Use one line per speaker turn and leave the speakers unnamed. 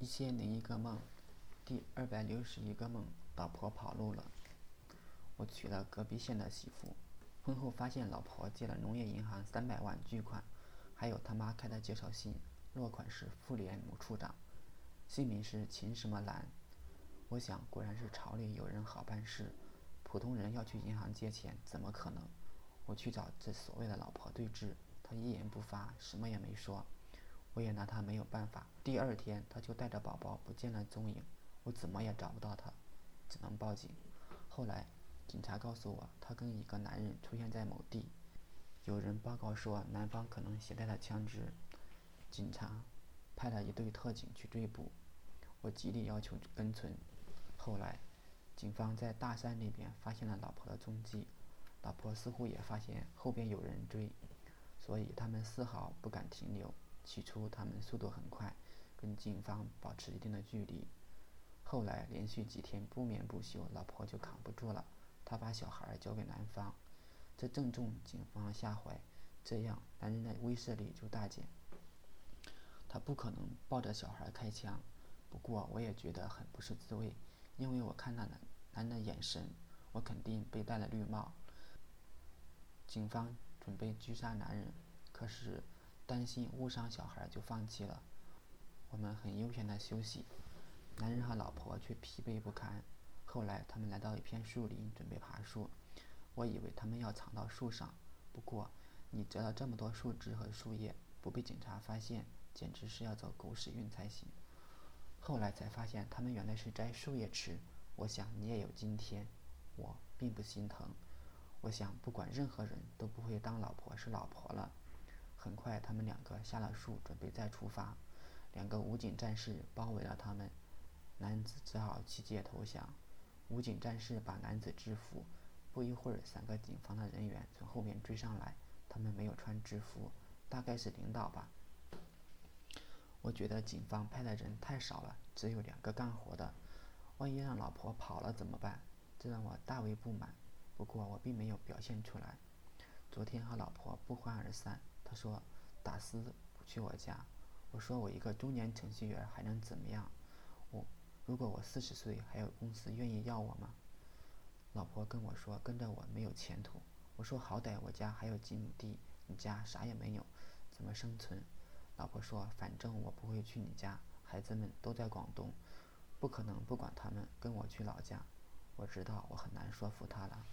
一千零一个梦，第二百六十一个梦，老婆跑路了。我娶了隔壁县的媳妇，婚后发现老婆借了农业银行三百万巨款，还有他妈开的介绍信，落款是妇联某处长，姓名是秦什么兰。我想，果然是朝里有人好办事，普通人要去银行借钱，怎么可能？我去找这所谓的老婆对质，她一言不发，什么也没说。我也拿他没有办法。第二天，他就带着宝宝不见了踪影，我怎么也找不到他，只能报警。后来，警察告诉我，他跟一个男人出现在某地，有人报告说男方可能携带了枪支，警察派了一队特警去追捕，我极力要求跟存。后来，警方在大山里边发现了老婆的踪迹，老婆似乎也发现后边有人追，所以他们丝毫不敢停留。起初，他们速度很快，跟警方保持一定的距离。后来，连续几天不眠不休，老婆就扛不住了，她把小孩交给男方，这正中警方下怀。这样，男人的威慑力就大减。他不可能抱着小孩开枪。不过，我也觉得很不是滋味，因为我看那男男人的眼神，我肯定被戴了绿帽。警方准备狙杀男人，可是。担心误伤小孩，就放弃了。我们很悠闲的休息，男人和老婆却疲惫不堪。后来，他们来到一片树林，准备爬树。我以为他们要藏到树上，不过你折了这么多树枝和树叶，不被警察发现，简直是要走狗屎运才行。后来才发现，他们原来是摘树叶吃。我想你也有今天，我并不心疼。我想，不管任何人都不会当老婆是老婆了。很快，他们两个下了树，准备再出发。两个武警战士包围了他们，男子只好弃械投降。武警战士把男子制服。不一会儿，三个警方的人员从后面追上来，他们没有穿制服，大概是领导吧。我觉得警方派的人太少了，只有两个干活的。万一让老婆跑了怎么办？这让我大为不满。不过我并没有表现出来。昨天和老婆不欢而散。他说：“打死不去我家。”我说：“我一个中年程序员还能怎么样？我如果我四十岁，还有公司愿意要我吗？”老婆跟我说：“跟着我没有前途。”我说：“好歹我家还有几亩地，你家啥也没有，怎么生存？”老婆说：“反正我不会去你家，孩子们都在广东，不可能不管他们，跟我去老家。”我知道我很难说服他了。